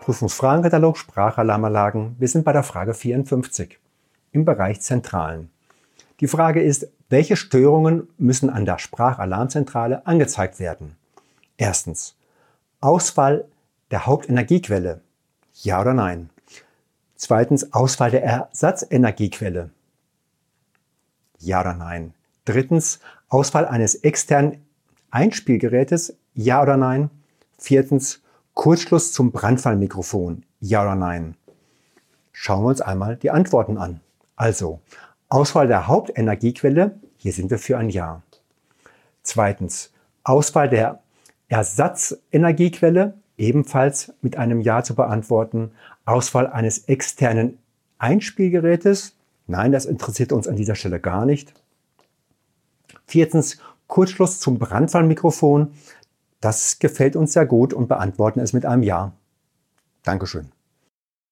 Prüfungsfragenkatalog Sprachalarmanlagen. Wir sind bei der Frage 54 im Bereich Zentralen. Die Frage ist, welche Störungen müssen an der Sprachalarmzentrale angezeigt werden? Erstens, Ausfall der Hauptenergiequelle. Ja oder nein? Zweitens, Ausfall der Ersatzenergiequelle. Ja oder nein? Drittens, Ausfall eines externen Einspielgerätes. Ja oder nein? Viertens, Kurzschluss zum Brandfallmikrofon. Ja oder nein? Schauen wir uns einmal die Antworten an. Also, Auswahl der Hauptenergiequelle. Hier sind wir für ein Ja. Zweitens, Auswahl der Ersatzenergiequelle. Ebenfalls mit einem Ja zu beantworten. Auswahl eines externen Einspielgerätes. Nein, das interessiert uns an dieser Stelle gar nicht. Viertens, Kurzschluss zum Brandfallmikrofon. Das gefällt uns sehr gut und beantworten es mit einem Ja. Dankeschön.